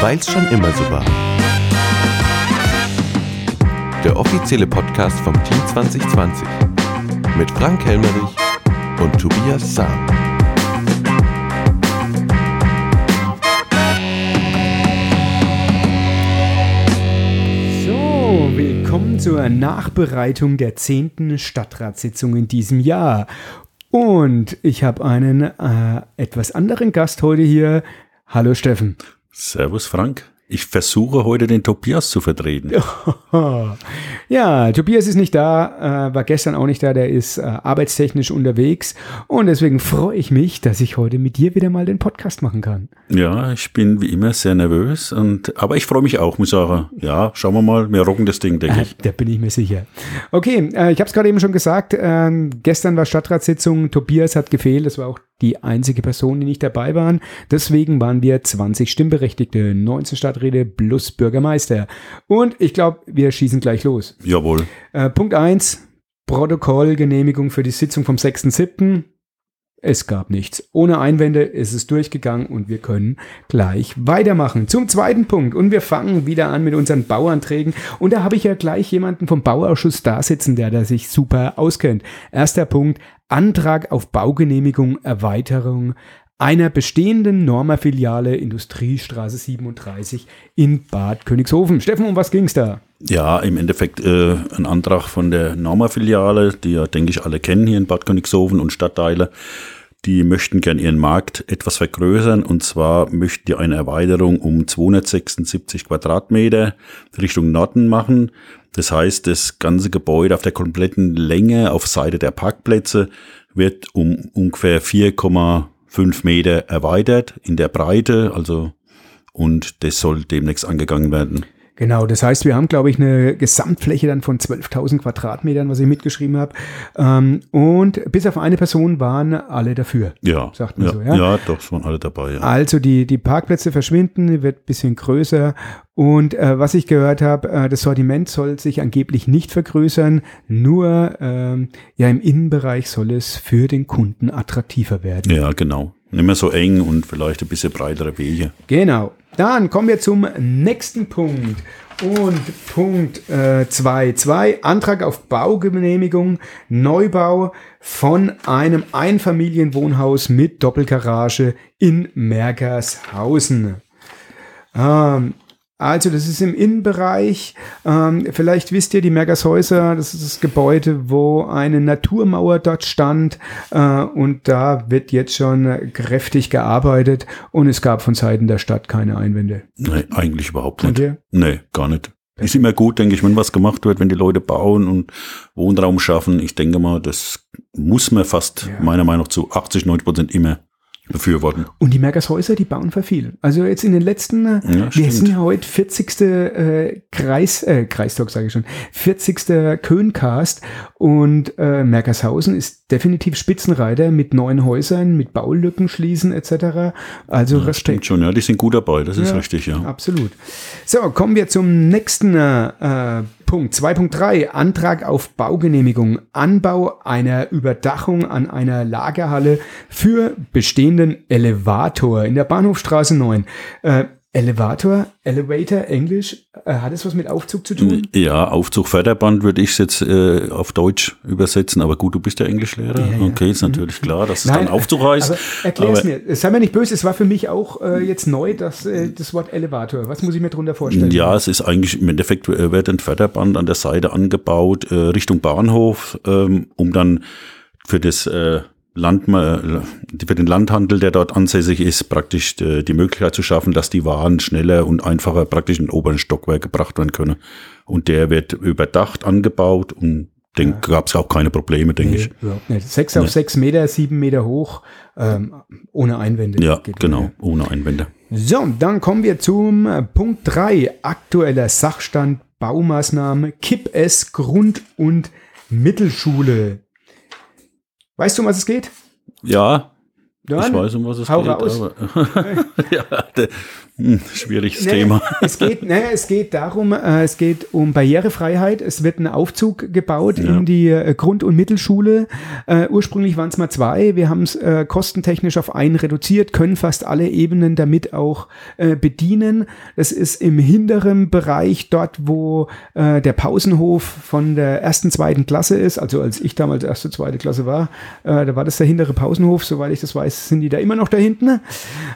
Weil's schon immer so war. Der offizielle Podcast vom Team 2020 mit Frank Helmerich und Tobias Sam. So, willkommen zur Nachbereitung der 10. Stadtratssitzung in diesem Jahr. Und ich habe einen äh, etwas anderen Gast heute hier. Hallo Steffen. Servus Frank. Ich versuche heute den Tobias zu vertreten. ja, Tobias ist nicht da, äh, war gestern auch nicht da, der ist äh, arbeitstechnisch unterwegs und deswegen freue ich mich, dass ich heute mit dir wieder mal den Podcast machen kann. Ja, ich bin wie immer sehr nervös, und, aber ich freue mich auch, muss sagen. Ja, schauen wir mal, wir rocken das Ding, denke äh, ich. Da bin ich mir sicher. Okay, ich habe es gerade eben schon gesagt, ähm, gestern war Stadtratssitzung, Tobias hat gefehlt, das war auch die einzige Person, die nicht dabei waren. Deswegen waren wir 20 Stimmberechtigte, 19 Stadträte plus Bürgermeister. Und ich glaube, wir schießen gleich los. Jawohl. Äh, Punkt 1, Protokollgenehmigung für die Sitzung vom 6.7. Es gab nichts. Ohne Einwände ist es durchgegangen und wir können gleich weitermachen. Zum zweiten Punkt. Und wir fangen wieder an mit unseren Bauanträgen. Und da habe ich ja gleich jemanden vom Bauausschuss da sitzen, der da sich super auskennt. Erster Punkt. Antrag auf Baugenehmigung, Erweiterung einer bestehenden Norma-Filiale Industriestraße 37 in Bad Königshofen. Steffen, um was ging es da? Ja, im Endeffekt äh, ein Antrag von der Norma-Filiale, die ja, denke ich, alle kennen hier in Bad Königshofen und Stadtteile. Die möchten gern ihren Markt etwas vergrößern und zwar möchten die eine Erweiterung um 276 Quadratmeter Richtung Norden machen. Das heißt, das ganze Gebäude auf der kompletten Länge auf Seite der Parkplätze wird um ungefähr 4,5 Meter erweitert in der Breite, also und das soll demnächst angegangen werden. Genau, das heißt, wir haben, glaube ich, eine Gesamtfläche dann von 12.000 Quadratmetern, was ich mitgeschrieben habe. Ähm, und bis auf eine Person waren alle dafür. Ja, sagt man ja, so. Ja? ja, doch, waren alle dabei. Ja. Also die, die Parkplätze verschwinden, wird ein bisschen größer. Und äh, was ich gehört habe, äh, das Sortiment soll sich angeblich nicht vergrößern, nur ähm, ja im Innenbereich soll es für den Kunden attraktiver werden. Ja, genau. Nicht mehr so eng und vielleicht ein bisschen breitere Wege. Genau. Dann kommen wir zum nächsten Punkt. Und Punkt 2.2, äh, Antrag auf Baugenehmigung, Neubau von einem Einfamilienwohnhaus mit Doppelgarage in Mergershausen. Ähm, also das ist im Innenbereich. Ähm, vielleicht wisst ihr, die Mergershäuser, das ist das Gebäude, wo eine Naturmauer dort stand. Äh, und da wird jetzt schon kräftig gearbeitet. Und es gab von Seiten der Stadt keine Einwände. Nee, eigentlich überhaupt nicht. Nee, gar nicht. Ist immer gut, denke ich, wenn was gemacht wird, wenn die Leute bauen und Wohnraum schaffen. Ich denke mal, das muss man fast ja. meiner Meinung nach zu 80, 90 Prozent immer befürworten. Und die Mergershäuser, die bauen für viel. Also jetzt in den letzten, äh, ja, wir sind ja heute 40. Äh, Kreis, äh, Kreistag sage ich schon, 40. Köhncast und äh, Mergershausen ist definitiv Spitzenreiter mit neuen Häusern, mit Baulücken schließen etc. Also ja, Respekt. Stimmt schon, ja, die sind gut dabei, das ja, ist richtig, ja. Absolut. So, kommen wir zum nächsten äh, Punkt 2.3 Antrag auf Baugenehmigung. Anbau einer Überdachung an einer Lagerhalle für bestehenden Elevator in der Bahnhofstraße 9. Äh, Elevator, Elevator, Englisch, äh, hat es was mit Aufzug zu tun? Ja, Aufzug, Förderband würde ich jetzt äh, auf Deutsch übersetzen, aber gut, du bist ja Englischlehrer. Ja, ja. Okay, ist natürlich mhm. klar, dass es Nein, dann Aufzug heißt. Aber erklär es mir, sei mir nicht böse, es war für mich auch äh, jetzt neu, dass, äh, das Wort Elevator. Was muss ich mir darunter vorstellen? Ja, es ist eigentlich, im Endeffekt äh, wird ein Förderband an der Seite angebaut, äh, Richtung Bahnhof, ähm, um dann für das äh, Land, für den Landhandel, der dort ansässig ist, praktisch äh, die Möglichkeit zu schaffen, dass die Waren schneller und einfacher praktisch in den oberen Stockwerk gebracht werden können. Und der wird überdacht angebaut und den ja. gab es auch keine Probleme, denke nee, ich. Sechs auf nee. sechs Meter, sieben Meter hoch, ähm, ohne Einwände. Ja, genau, mehr. ohne Einwände. So, dann kommen wir zum äh, Punkt drei Aktueller Sachstand, Baumaßnahme, Kipp-S, Grund- und Mittelschule. Weißt du, um was es geht? Ja, Dann ich weiß, um was es geht. raus. Aber ja, der, hm, schwieriges Nee, Thema. Es geht, nee, es geht darum, äh, es geht um Barrierefreiheit. Es wird ein Aufzug gebaut Ja. in die äh, Grund- und Mittelschule. Äh, ursprünglich waren es mal zwei. Wir haben es äh, kostentechnisch auf einen reduziert, können fast alle Ebenen damit auch äh, bedienen. Das ist im hinteren Bereich, dort wo äh, der Pausenhof von der ersten, zweiten Klasse ist. Also als ich damals erste, zweite Klasse war, da war das der hintere Pausenhof. Soweit ich das weiß, sind die da immer noch da hinten.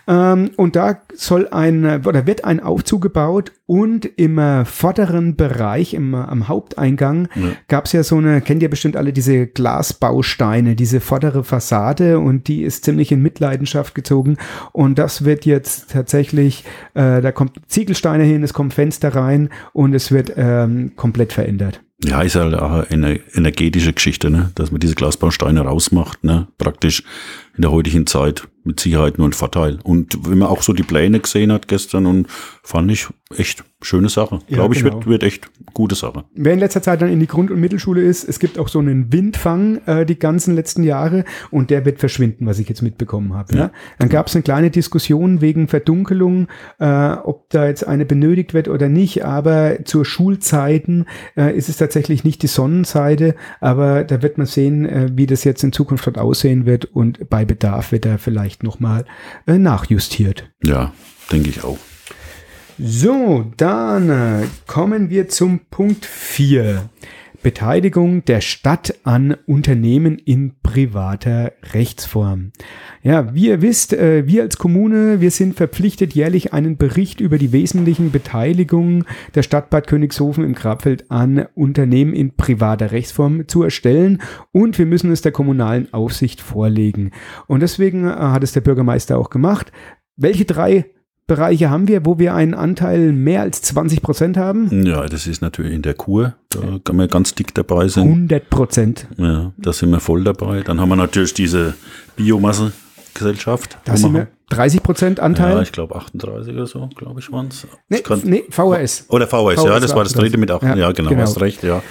Ähm, und da soll ein, oder wird ein Aufzug gebaut und im äh, vorderen Bereich, im, äh, am Haupteingang, Ja. gab es ja so eine, kennt ihr bestimmt alle diese Glasbausteine, diese vordere Fassade und die ist ziemlich in Mitleidenschaft gezogen. Und das wird jetzt tatsächlich, äh, da kommt Ziegelsteine hin, es kommen Fenster rein und es wird ähm, komplett verändert. Ja, ist halt auch eine energetische Geschichte, ne? dass man diese Glasbausteine rausmacht, ne? praktisch in der heutigen Zeit mit Sicherheit nur ein Vorteil. Und wenn man auch so die Pläne gesehen hat gestern und fand ich echt schöne Sache. Ja, Glaube ich, genau. wird, wird echt gute Sache. Wer in letzter Zeit dann in die Grund- und Mittelschule ist, es gibt auch so einen Windfang äh, die ganzen letzten Jahre und der wird verschwinden, was ich jetzt mitbekommen habe. Ja. Dann gab es eine kleine Diskussion wegen Verdunkelung, äh, ob da jetzt eine benötigt wird oder nicht, aber zur Schulzeiten äh, ist es tatsächlich nicht die Sonnenseite, aber da wird man sehen, äh, wie das jetzt in Zukunft dort aussehen wird und bei Bedarf wird er vielleicht nochmal äh, nachjustiert. Ja, denke ich auch. So, dann äh, kommen wir zum Punkt 4. Beteiligung der Stadt an Unternehmen in privater Rechtsform. Ja, wie ihr wisst, äh, wir als Kommune, wir sind verpflichtet, jährlich einen Bericht über die wesentlichen Beteiligungen der Stadt Bad Königshofen im Grabfeld an Unternehmen in privater Rechtsform zu erstellen und wir müssen es der kommunalen Aufsicht vorlegen. Und deswegen äh, hat es der Bürgermeister auch gemacht. Welche drei Bereiche haben wir, wo wir einen Anteil mehr als 20 Prozent haben? Ja, das ist natürlich in der Kur, da kann man ganz dick dabei sein. 100 Prozent. Ja, da sind wir voll dabei. Dann haben wir natürlich diese Biomassegesellschaft. Da sind wir- wir 30 Prozent Ja, Anteil. ich glaube 38 oder so, glaube ich, waren es. nee, nee, VHS. Oder VHS, ja, das war das dritte mit 8. Ja, Ja, genau, genau. hast recht, ja.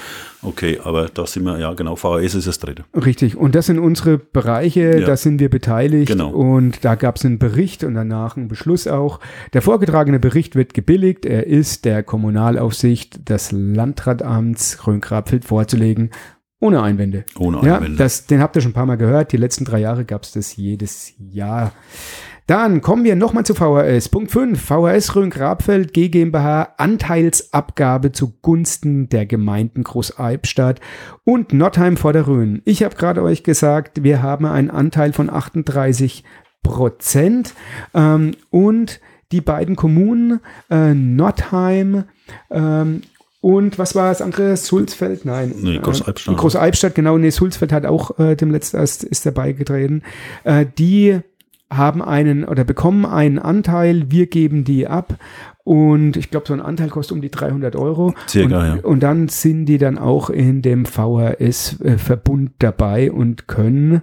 Okay, aber da sind wir, ja genau, VHS ist das dritte. Richtig. Und das sind unsere Bereiche, Ja. da sind wir beteiligt. Genau. Und da gab es einen Bericht und danach einen Beschluss auch. Der vorgetragene Bericht wird gebilligt. Er ist der Kommunalaufsicht des Landratsamts Rhön-Grabfeld vorzulegen. Ohne Einwände. Ohne Ja, Einwände. das, den habt ihr schon ein paar Mal gehört. Die letzten drei Jahre gab es das jedes Jahr. Dann kommen wir nochmal zu VHS. Punkt 5. VHS Rhön-Grabfeld G GmbH Anteilsabgabe zugunsten der Gemeinden Groß-Albstadt und Nottheim vor der Rhön. Ich habe gerade euch gesagt, wir haben einen Anteil von 38 Prozent ähm, und die beiden Kommunen äh, Nottheim ähm, und was war das andere? Sulzfeld? Nein. Nee, Groß-Albstadt. Äh, Groß-Albstadt, genau. Nee, Sulzfeld hat auch äh, dem letzten erst ist dabei getreten. Äh, die haben einen oder bekommen einen Anteil, wir geben die ab und ich glaube, so ein Anteil kostet um die 300 Euro. Circa, und, ja. und dann sind die dann auch in dem VHS-Verbund dabei und können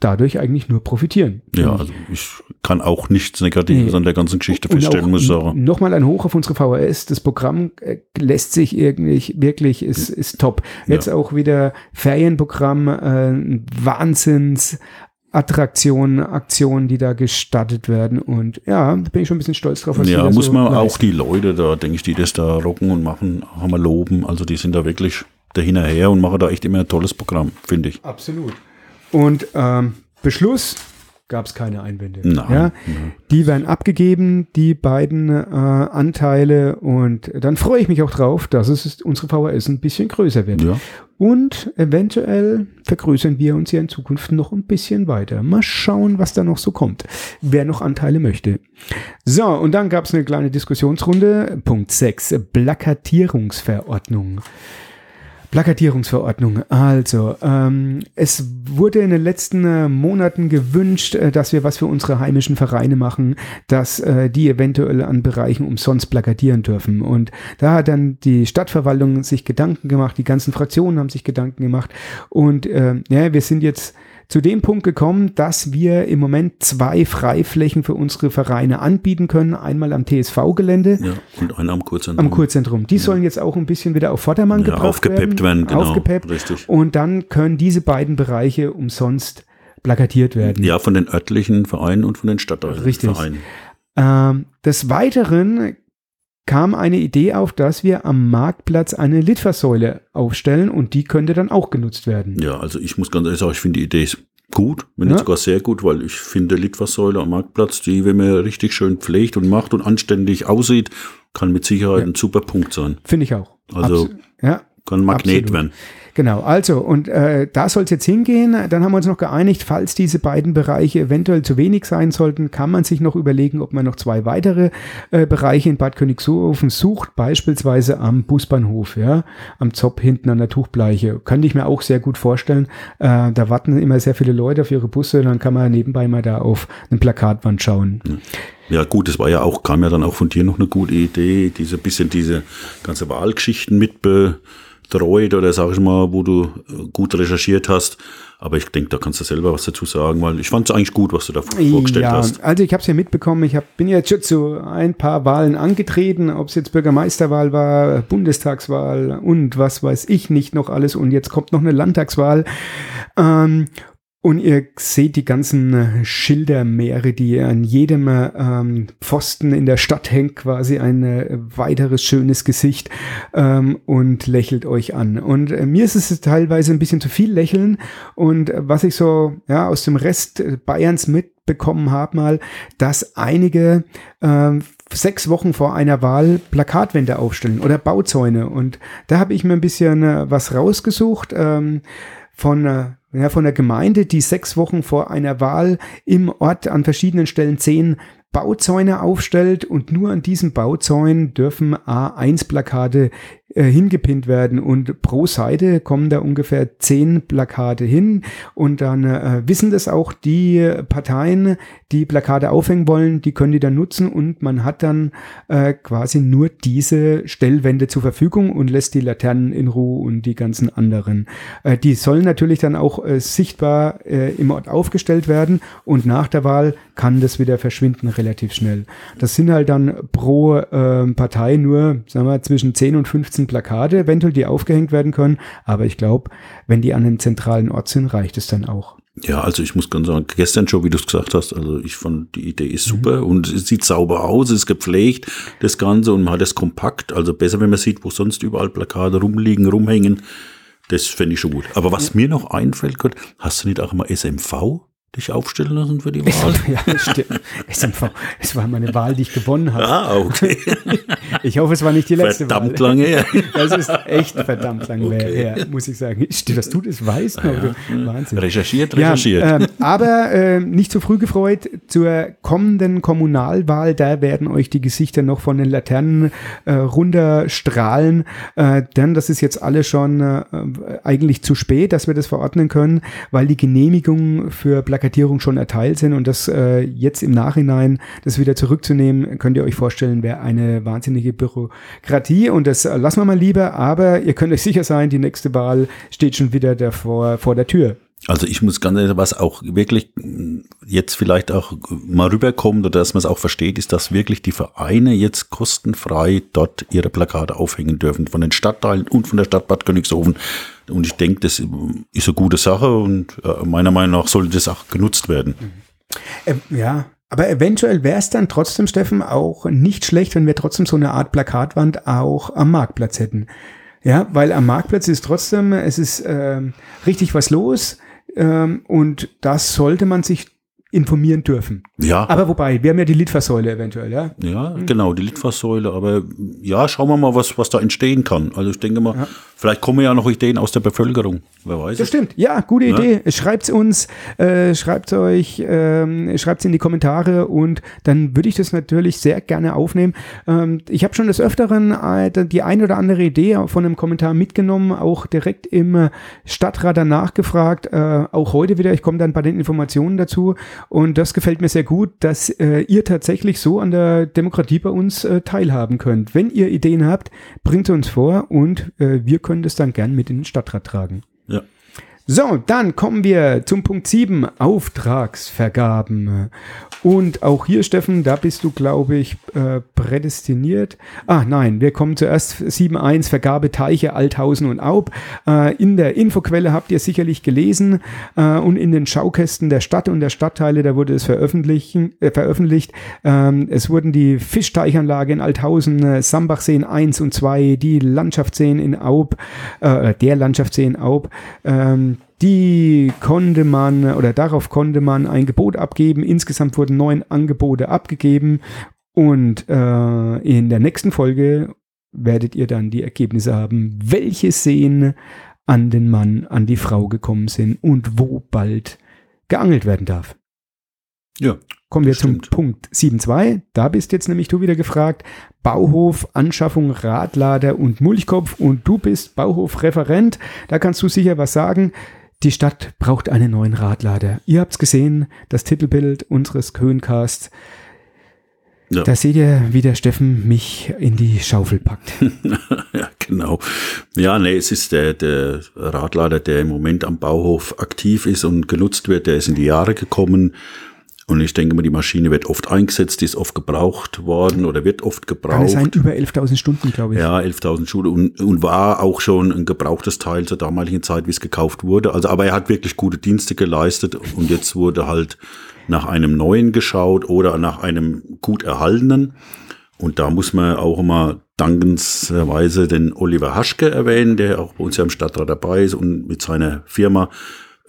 dadurch eigentlich nur profitieren. Ja, also ich kann auch nichts Negatives Nee. an der ganzen Geschichte Und feststellen, auch muss ich sagen. Nochmal ein Hoch auf unsere VHS. Das Programm äh, lässt sich irgendwie wirklich, ist, ist top. Jetzt Ja. auch wieder Ferienprogramm, äh, Wahnsinns. Attraktionen, Aktionen, die da gestartet werden. Und ja, da bin ich schon ein bisschen stolz drauf. Ja, da muss so man auch leisten. die Leute da, denke ich, die das da rocken und machen, haben wir loben. Also die sind da wirklich dahinterher und machen da echt immer ein tolles Programm, finde ich. Absolut. Und ähm, Beschluss gab es keine Einwände. Nein, Ja? nein. Die werden abgegeben, die beiden äh, Anteile. Und dann freue ich mich auch drauf, dass es unsere VHS ein bisschen größer wird. Ja, Und eventuell vergrößern wir uns ja in Zukunft noch ein bisschen weiter. Mal schauen, was da noch so kommt. Wer noch Anteile möchte. So, und dann gab es eine kleine Diskussionsrunde. Punkt 6. Plakatierungsverordnung. Plakatierungsverordnung. Also, ähm, es wurde in den letzten äh, Monaten gewünscht, äh, dass wir was für unsere heimischen Vereine machen, dass äh, die eventuell an Bereichen umsonst plakatieren dürfen. Und da hat dann die Stadtverwaltung sich Gedanken gemacht, die ganzen Fraktionen haben sich Gedanken gemacht. Und äh, ja, wir sind jetzt zu dem Punkt gekommen, dass wir im Moment zwei Freiflächen für unsere Vereine anbieten können. Einmal am TSV-Gelände ja. Und einer am Kurzentrum. am Kurzentrum. Die sollen jetzt auch ein bisschen wieder auf Vordermann Ja, gebracht aufgepeppt werden, genau, Aufgepeppt. richtig. Und dann können diese beiden Bereiche umsonst plakatiert werden. Ja, von den örtlichen Vereinen und von den Stadtvereinen. Ähm, des Weiteren kam eine Idee auf, dass wir am Marktplatz eine Litfaßsäule aufstellen und die könnte dann auch genutzt werden. Ja, also ich muss ganz ehrlich sagen, ich finde die Idee gut, wenn nicht Ja. sogar sehr gut, weil ich finde Litfaßsäule am Marktplatz, die, wenn man richtig schön pflegt und macht und anständig aussieht, kann mit Sicherheit Ja. ein super Punkt sein. Finde ich auch. Also- Abs- ja, Kann ein Magnet Absolut. werden. Genau, also und äh, da soll es jetzt hingehen. Dann haben wir uns noch geeinigt, falls diese beiden Bereiche eventuell zu wenig sein sollten, kann man sich noch überlegen, ob man noch zwei weitere äh, Bereiche in Bad Königshofen sucht, beispielsweise am Busbahnhof, ja, am Zopp hinten an der Tuchbleiche. Könnte ich mir auch sehr gut vorstellen. Äh, da warten immer sehr viele Leute auf ihre Busse, dann kann man nebenbei mal da auf eine Plakatwand schauen. Ja gut, es war ja auch, kam ja dann auch von dir noch eine gute Idee, diese bisschen diese ganze Wahlgeschichten mit betreut oder sag ich mal, wo du äh, gut recherchiert hast. Aber ich denke, da kannst du selber was dazu sagen, weil ich fand es eigentlich gut, was du da vorgestellt ja, hast. also ich habe es ja mitbekommen, ich hab, bin jetzt schon zu ein paar Wahlen angetreten, ob es jetzt Bürgermeisterwahl war, Bundestagswahl und was weiß ich nicht noch alles und jetzt kommt noch eine Landtagswahl. Ähm, und ihr seht die ganzen äh, Schildermeere, die an jedem äh, ähm, Pfosten in der Stadt hängt, quasi ein äh, weiteres schönes Gesicht ähm, und lächelt euch an. Und äh, mir ist es teilweise ein bisschen zu viel Lächeln. Und äh, was ich so ja, aus dem Rest äh, Bayerns mitbekommen habe, mal, dass einige ähm, sechs Wochen vor einer Wahl Plakatwände aufstellen oder Bauzäune. Und da habe ich mir ein bisschen was rausgesucht. Ähm, von, ja, von der Gemeinde, die sechs Wochen vor einer Wahl im Ort an verschiedenen Stellen zehn Bauzäune aufstellt. Und nur an diesen Bauzäunen dürfen A1-Plakate äh, hingepinnt werden und pro Seite kommen da ungefähr zehn Plakate hin und dann äh, wissen das auch die Parteien, die Plakate aufhängen wollen, die können die dann nutzen und man hat dann äh, quasi nur diese Stellwände zur Verfügung und lässt die Laternen in Ruhe und die ganzen anderen. Äh, die sollen natürlich dann auch äh, sichtbar äh, im Ort aufgestellt werden und nach der Wahl kann das wieder verschwinden relativ schnell. Das sind halt dann pro äh, Partei nur, sagen wir, zwischen 10 und 15 Plakate, eventuell die aufgehängt werden können, aber ich glaube, wenn die an einem zentralen Ort sind, reicht es dann auch. Ja, also ich muss ganz sagen, gestern schon, wie du es gesagt hast, also ich fand die Idee ist Mhm. super und es sieht sauber aus, es ist gepflegt, das Ganze und man hat es kompakt, also besser, wenn man sieht, wo sonst überall Plakate rumliegen, rumhängen. Das fände ich schon gut. Aber was mir noch einfällt, Gott, hast du nicht auch mal SMV dich aufstellen lassen für die Wahl? ja, stimmt. SMV, es war meine Wahl, die ich gewonnen habe. ah, okay. Ich hoffe, es war nicht die letzte Verdammt Wahl. lange her. Das ist echt verdammt lang Okay. her, muss ich sagen. Stimmt, dass du das weißt, noch, du. Wahnsinn. Recherchiert, Ja, recherchiert. ähm, aber äh, nicht zu früh gefreut. Zur kommenden Kommunalwahl, da werden euch die Gesichter noch von den Laternen äh, runterstrahlen. Äh, denn das ist jetzt alle schon äh, eigentlich zu spät, dass wir das verordnen können, weil die Genehmigungen für Plakatierung schon erteilt sind und das äh, jetzt im Nachhinein das wieder zurückzunehmen, könnt ihr euch vorstellen, wäre eine wahnsinnige Bürokratie und das lassen wir mal lieber. Aber ihr könnt euch sicher sein, die nächste Wahl steht schon wieder davor vor der Tür. Also ich muss ganz ehrlich, was auch wirklich jetzt vielleicht auch mal rüberkommt oder dass man es auch versteht, ist, dass wirklich die Vereine jetzt kostenfrei dort ihre Plakate aufhängen dürfen, von den Stadtteilen und von der Stadt Bad Königshofen. Und ich denke, das ist eine gute Sache und äh, meiner Meinung nach sollte das auch genutzt werden. Äh, ja, aber eventuell wäre es dann trotzdem, Steffen, auch nicht schlecht, wenn wir trotzdem so eine Art Plakatwand auch am Marktplatz hätten. Ja, weil am Marktplatz ist trotzdem, es ist ähm, richtig was los ähm, und das sollte man sich informieren dürfen. Ja, Aber wobei, wir haben ja die Litfaßsäule eventuell, ja. ja, genau, die Litfaßsäule. Aber ja, schauen wir mal, was, was da entstehen kann. Also ich denke mal, vielleicht kommen ja noch Ideen aus der Bevölkerung. Wer weiß Das es. stimmt. Ja, gute Idee. Schreibt's uns, äh, schreibt euch, ähm, schreibt's in die Kommentare und dann würde ich das natürlich sehr gerne aufnehmen. Ähm, ich habe schon des Öfteren äh, die ein oder andere Idee von einem Kommentar mitgenommen, auch direkt im Stadtrat danach gefragt. Äh, auch heute wieder. Ich komme dann bei den Informationen dazu und das gefällt mir sehr gut, dass äh, ihr tatsächlich so an der Demokratie bei uns äh, teilhaben könnt. Wenn ihr Ideen habt, bringt sie uns vor und äh, wir können das dann gern mit in den Stadtrat tragen. Ja. So, dann kommen wir zum Punkt 7, Auftragsvergaben. Und auch hier, Steffen, da bist du, glaube ich, äh, prädestiniert. Ah, nein, wir kommen zuerst 7.1, Vergabe Teiche, Althausen und Aub. Äh, in der Infoquelle habt ihr sicherlich gelesen äh, und in den Schaukästen der Stadt und der Stadtteile, da wurde es veröffentlichen, äh, veröffentlicht. Ähm, es wurden die Fischteichanlage in Althausen, äh, Sambachseen 1 und 2, die Landschaftsseen in Aub, äh, der Landschaftssee in Aub, ähm, die konnte man oder darauf konnte man ein Gebot abgeben. Insgesamt wurden neun Angebote abgegeben und äh, in der nächsten Folge werdet ihr dann die Ergebnisse haben, welche Seen an den Mann, an die Frau gekommen sind und wo bald geangelt werden darf. Ja. Kommen wir Stimmt. zum Punkt 7.2. Da bist jetzt nämlich du wieder gefragt. Bauhof, Anschaffung, Radlader und Mulchkopf. Und du bist Bauhofreferent. Da kannst du sicher was sagen. Die Stadt braucht einen neuen Radlader. Ihr habt's gesehen, das Titelbild unseres Köhncasts. Ja. Da seht ihr, wie der Steffen mich in die Schaufel packt. ja, genau. Ja, nee, es ist der, der Radlader, der im Moment am Bauhof aktiv ist und genutzt wird, der ist in die Jahre gekommen. Und ich denke mal, die Maschine wird oft eingesetzt, die ist oft gebraucht worden oder wird oft Kann gebraucht. es sein, über 11.000 Stunden, glaube ich. Ja, 11.000 Schule und, und war auch schon ein gebrauchtes Teil zur damaligen Zeit, wie es gekauft wurde. Also, aber er hat wirklich gute Dienste geleistet und jetzt wurde halt nach einem neuen geschaut oder nach einem gut erhaltenen. Und da muss man auch immer dankensweise den Oliver Haschke erwähnen, der auch bei uns ja im Stadtrat dabei ist und mit seiner Firma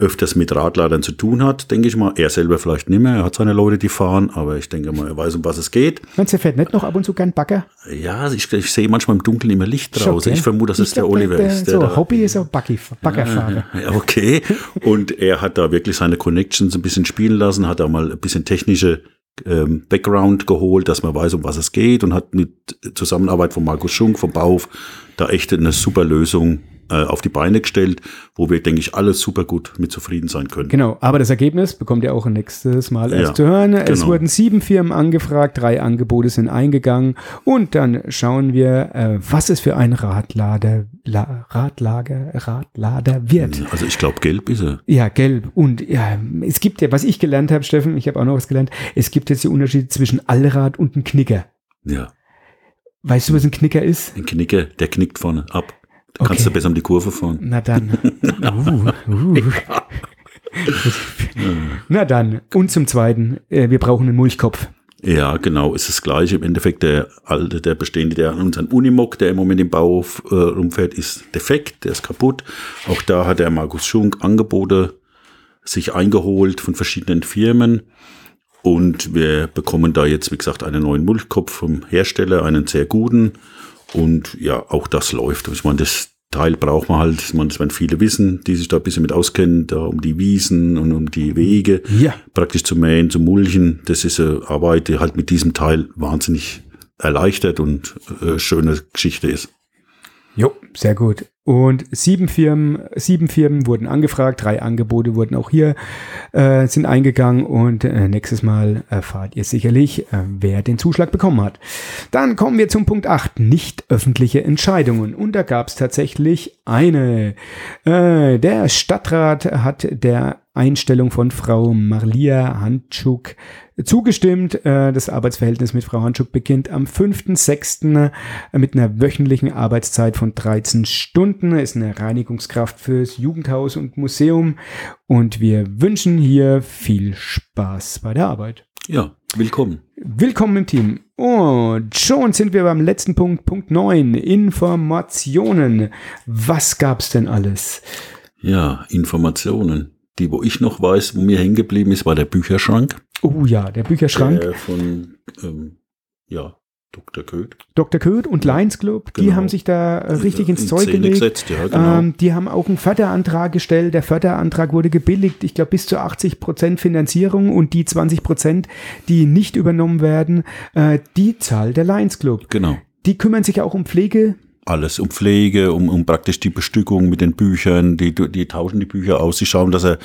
öfters mit Radladern zu tun hat, denke ich mal. Er selber vielleicht nicht mehr, er hat seine Leute, die fahren, aber ich denke mal, er weiß, um was es geht. Meinst du, der fährt nicht noch ab und zu gern Bagger? Ja, ich, ich sehe manchmal im Dunkeln immer Licht Schon, draußen. Ich vermute, dass es der Oliver der, ist. so, da- Hobby ist auch Baggi, Baggerfahrer. ja, okay. Und er hat da wirklich seine Connections ein bisschen spielen lassen, hat da mal ein bisschen technische ähm, Background geholt, dass man weiß, um was es geht und hat mit Zusammenarbeit von Markus Schunk vom Bauhof da echt eine super Lösung äh, auf die Beine gestellt, wo wir, denke ich, alle super gut mit zufrieden sein können. Genau, aber das Ergebnis bekommt ihr auch nächstes Mal erst Ja, zu hören. Es genau. wurden sieben Firmen angefragt, drei Angebote sind eingegangen und dann schauen wir, äh, was es für ein Radlader, La, Radlager, Radlader wird. Also ich glaube, gelb ist er. Ja, gelb. Und ja, es gibt ja, was ich gelernt habe, Steffen, ich habe auch noch was gelernt, es gibt jetzt die Unterschiede zwischen Allrad und einem Knicker. Ja, Weißt du, was ein Knicker ist? ein Knicker, der knickt vorne ab. Da kannst Okay. du besser um die Kurve fahren. Na dann. Uh, uh. Na dann. Und zum Zweiten, äh, wir brauchen einen Mulchkopf. Ja, genau, ist das gleiche. Im Endeffekt der alte, der bestehende, der an unseren Unimog, der im Moment im Bauhof äh, rumfährt, ist defekt, der ist kaputt. Auch da hat der Markus Schunk Angebote sich eingeholt von verschiedenen Firmen. Und wir bekommen da jetzt, wie gesagt, einen neuen Mulchkopf vom Hersteller, einen sehr guten. Und ja, auch das läuft. Ich meine, das Teil braucht man halt, ich meine, das werden viele wissen, die sich da ein bisschen mit auskennen, da um die Wiesen und um die Wege Ja. praktisch zu mähen, zu mulchen. Das ist eine Arbeit, die halt mit diesem Teil wahnsinnig erleichtert und äh, schöne Geschichte ist. Jo, sehr gut. Und sieben Firmen, sieben Firmen wurden angefragt, drei Angebote wurden auch hier, äh, sind eingegangen und äh, nächstes Mal erfahrt ihr sicherlich, äh, wer den Zuschlag bekommen hat. Dann kommen wir zum Punkt 8, nicht öffentliche Entscheidungen. Und da gab es tatsächlich eine. Äh, der Stadtrat hat der Einstellung von Frau Marlia Handschuk zugestimmt. Äh, Das Arbeitsverhältnis mit Frau Handschuk beginnt am 5.6. mit einer wöchentlichen Arbeitszeit von 13 Stunden. Ist eine Reinigungskraft fürs Jugendhaus und Museum. Und wir wünschen hier viel Spaß bei der Arbeit. Ja, willkommen. Willkommen im Team. Und schon sind wir beim letzten Punkt, Punkt 9, Informationen. Was gab's denn alles? Ja, Informationen. Die, wo ich noch weiß, wo mir hängen geblieben ist, war der Bücherschrank. Oh ja, der Bücherschrank. Der von, ähm, ja, Dr. Köth. Dr. Köth und Lions Club, die Genau. haben sich da äh, richtig ins In Zeug Szene gelegt. gesetzt, ja, genau. Ähm, die haben auch einen Förderantrag gestellt. Der Förderantrag wurde gebilligt. Ich glaube, bis zu 80 Prozent Finanzierung und die 20 Prozent, die nicht übernommen werden, äh, die zahlt der Lions Club. Genau. Die kümmern sich auch um Pflege. Alles um Pflege, um, um praktisch die Bestückung mit den Büchern, die, die tauschen die Bücher aus, sie schauen, dass er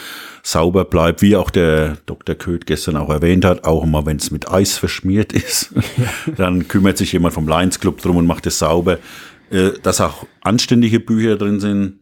sauber bleibt, wie auch der Dr. Köth gestern auch erwähnt hat, auch immer wenn es mit Eis verschmiert ist, dann kümmert sich jemand vom Lions Club drum und macht es sauber. Äh, dass auch anständige Bücher drin sind,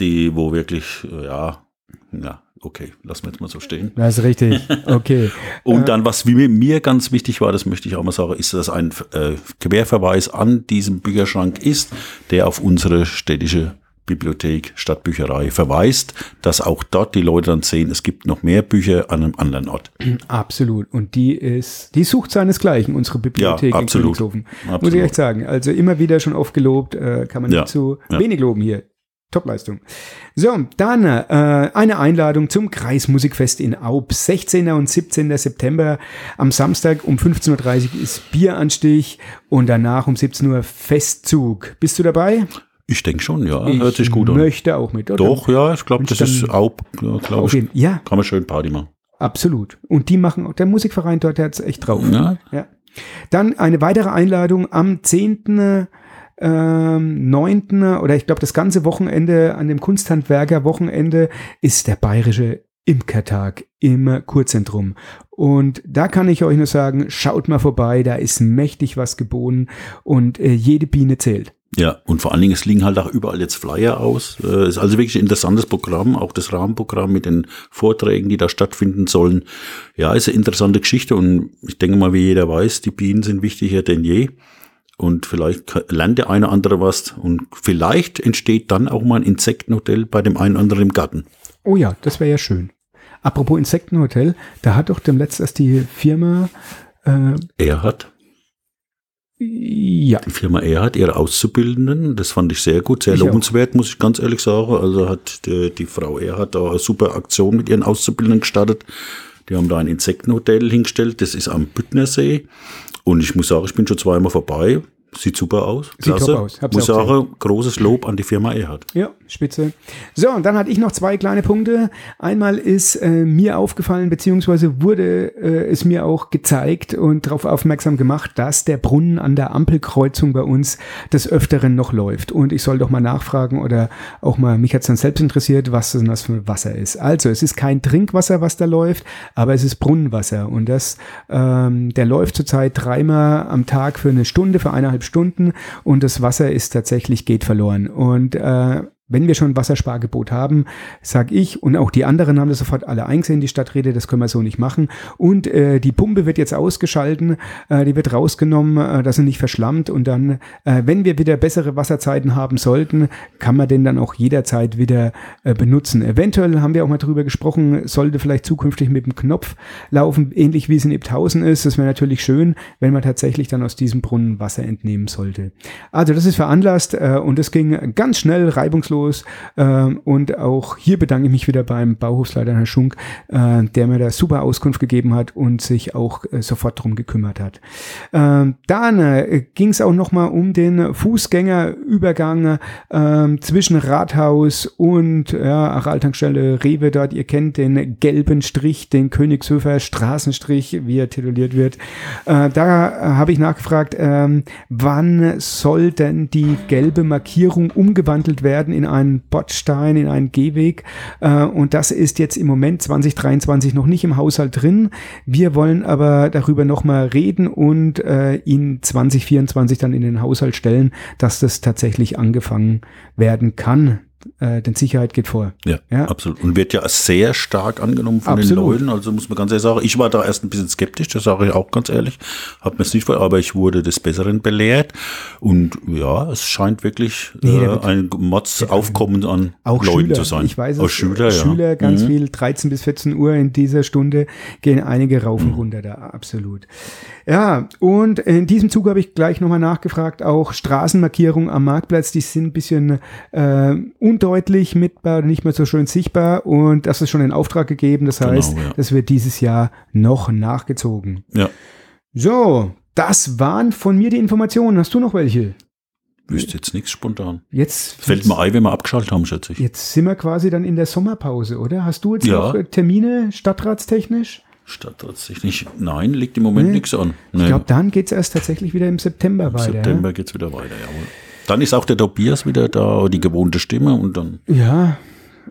die, wo wirklich, äh, ja, ja, okay, lassen wir jetzt mal so stehen. Das ist richtig. Okay. Und dann, was mir, mir ganz wichtig war, das möchte ich auch mal sagen, ist, dass ein äh, Querverweis an diesem Bücherschrank ist, der auf unsere städtische Bibliothek, Stadtbücherei verweist, dass auch dort die Leute dann sehen, es gibt noch mehr Bücher an einem anderen Ort. Absolut. Und die ist, die sucht seinesgleichen, unsere Bibliothek Ja, in absolut. Königshofen. Muss ich Absolut. echt sagen. Also immer wieder schon oft gelobt, äh, kann man Ja, nicht zu ja. wenig loben hier. Topleistung. So, dann äh, eine Einladung zum Kreismusikfest in Aub. 16. und 17. September. Am Samstag um 15.30 Uhr ist Bieranstich und danach um 17 Uhr Festzug. Bist du dabei? Ich denke schon, ja, ich hört sich gut an. möchte auch mit, oder? Doch, ja, ich glaube, das ist ja, glaube ich, ja, kann man schön Party machen. absolut. Und die machen, der Musikverein dort, der hat's echt drauf. Ja, Ja. Dann eine weitere Einladung am 10. Ähm, 9. oder ich glaube das ganze Wochenende an dem Kunsthandwerker Wochenende ist der bayerische Imkertag im Kurzentrum. Und da kann ich euch nur sagen, schaut mal vorbei, da ist mächtig was geboten und äh, jede Biene zählt. Ja, und vor allen Dingen, es liegen halt auch überall jetzt Flyer aus. Äh, ist also wirklich ein interessantes Programm, auch das Rahmenprogramm mit den Vorträgen, die da stattfinden sollen. Ja, ist eine interessante Geschichte und ich denke mal, wie jeder weiß, die Bienen sind wichtiger denn je. Und vielleicht lernt der eine andere was und vielleicht entsteht dann auch mal ein Insektenhotel bei dem einen oder anderen im Garten. Oh ja, das wäre ja schön. Apropos Insektenhotel, da hat doch dem letzten erst die Firma äh, Er hat, ja, die Firma Er hat ihre Auszubildenden, das fand ich sehr gut, sehr Ich auch. lobenswert, muss ich ganz ehrlich sagen. Also hat die, die Frau Er hat da eine super Aktion mit ihren Auszubildenden gestartet. Die haben da ein Insektenhotel hingestellt, das ist am Büttnersee. Und ich muss sagen, ich bin schon zweimal vorbei. Sieht super aus. Sieht top aus. Hab's Muss auch sagen, großes Lob an die Firma Erhard. Ja, spitze. So, und dann hatte ich noch zwei kleine Punkte. Einmal ist äh, mir aufgefallen, beziehungsweise wurde äh, es mir auch gezeigt und darauf aufmerksam gemacht, dass der Brunnen an der Ampelkreuzung bei uns des Öfteren noch läuft. Und ich soll doch mal nachfragen oder auch mal, mich hat es dann selbst interessiert, was denn das für Wasser ist. Also, es ist kein Trinkwasser, was da läuft, aber es ist Brunnenwasser. Und das, ähm, der läuft zurzeit dreimal am Tag für eine Stunde, für eineinhalb Stunden und das Wasser ist tatsächlich, geht verloren. Und äh, wenn wir schon ein Wasserspargebot haben, sag ich, und auch die anderen haben das sofort alle eingesehen, die Stadträte, das können wir so nicht machen. Und äh, die Pumpe wird jetzt ausgeschalten, äh, die wird rausgenommen, äh, dass sie nicht verschlammt. Und dann, äh, wenn wir wieder bessere Wasserzeiten haben sollten, kann man den dann auch jederzeit wieder äh, benutzen. Eventuell haben wir auch mal drüber gesprochen, sollte vielleicht zukünftig mit dem Knopf laufen, ähnlich wie es in Ibthausen ist. Das wäre natürlich schön, wenn man tatsächlich dann aus diesem Brunnen Wasser entnehmen sollte. Also das ist veranlasst äh, und es ging ganz schnell, reibungslos. Ähm, und auch hier bedanke ich mich wieder beim Bauhofsleiter Herr Schunk, äh, der mir da super Auskunft gegeben hat und sich auch äh, sofort drum gekümmert hat. Ähm, dann äh, ging es auch nochmal um den Fußgängerübergang ähm, zwischen Rathaus und ja, Araltankstelle Rewe dort. Ihr kennt den gelben Strich, den Königshöfer Straßenstrich, wie er tituliert wird. Da habe ich nachgefragt, wann soll denn die gelbe Markierung umgewandelt werden in einen Bordstein, in einen Gehweg? Äh, und das ist jetzt im Moment 2023 noch nicht im Haushalt drin. Wir wollen aber darüber nochmal reden und äh, ihn 2024 dann in den Haushalt stellen, dass das tatsächlich angefangen werden kann. Äh, denn Sicherheit geht vor. Ja, Ja. absolut. Und wird ja sehr stark angenommen von Absolut. den Leuten. Also muss man ganz ehrlich sagen, ich war da erst ein bisschen skeptisch, das sage ich auch ganz ehrlich. Hab mir es nicht vor, aber ich wurde des Besseren belehrt. Und ja, es scheint wirklich Nee, äh, ein Motz-Aufkommen an Auch Leuten Schüler. zu sein. Ich weiß Auch es. Schüler, ja. Schüler ganz Mhm. viel, 13 bis 14 Uhr in dieser Stunde gehen einige rauf und runter da, absolut. Ja, und in diesem Zug habe ich gleich nochmal nachgefragt, auch Straßenmarkierungen am Marktplatz, die sind ein bisschen äh, undeutlich mitbar, nicht mehr so schön sichtbar und das ist schon in Auftrag gegeben. Das Genau, heißt, ja. das wird dieses Jahr noch nachgezogen. Ja, So, das waren von mir die Informationen. Hast du noch welche? wüsste jetzt nichts spontan. Jetzt Fällt mir ein, wenn wir abgeschaltet haben, schätze ich. Jetzt sind wir quasi dann in der Sommerpause, oder? Hast du jetzt Ja. noch äh, Termine stadtratstechnisch? Statt tatsächlich, nein, liegt im Moment Nee. nichts an. Ich Nee. glaube, dann geht's erst tatsächlich wieder im September Im weiter. September geht's wieder weiter, jawohl. Dann ist auch der Tobias wieder da, die gewohnte Stimme und dann, Ja,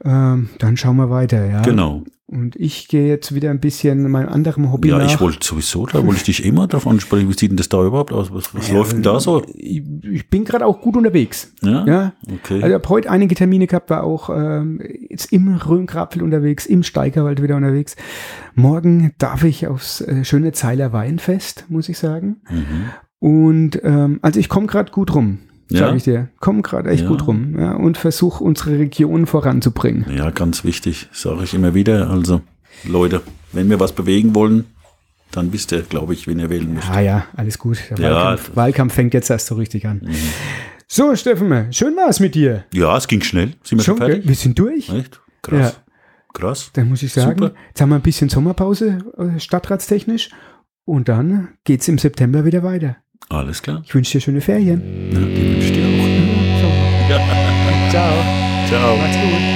ähm, dann schauen wir weiter, ja. genau. Und ich gehe jetzt wieder ein bisschen meinem anderen Hobby Ja, nach. ich wollte sowieso, da wollte ich dich immer davon ansprechen. Wie sieht denn das da überhaupt aus? Was, was läuft denn da so? Ich, ich bin gerade auch gut unterwegs. Ja? Ja, Okay. Also ich habe heute einige Termine gehabt, war auch ähm, jetzt im Rhöngrapfel unterwegs, im Steigerwald wieder unterwegs. Morgen darf ich aufs äh, schöne Zeiler Weinfest, muss ich sagen. Mhm. Und ähm, also ich komme gerade gut rum, Ja? sage ich dir. Komme gerade echt Ja. gut rum ja, und versuche unsere Region voranzubringen. Ja, ganz wichtig, sage ich immer wieder. Also, Leute, wenn wir was bewegen wollen, dann wisst ihr, glaube ich, wen ihr wählen müsst. Ah ja, alles gut. Der. Wahlkampf, Wahlkampf fängt jetzt erst so richtig an. So, Steffen, schön war es mit dir. Ja, es ging schnell. Sind wir schon, Schon, fertig? wir sind durch. Echt? Krass. Krass. Dann muss ich sagen, Super. jetzt haben wir ein bisschen Sommerpause, äh, stadtratstechnisch. Und dann geht's im September wieder weiter. Alles klar. Ich wünsche dir schöne Ferien. Ja. Ciao. Ciao. Macht's gut.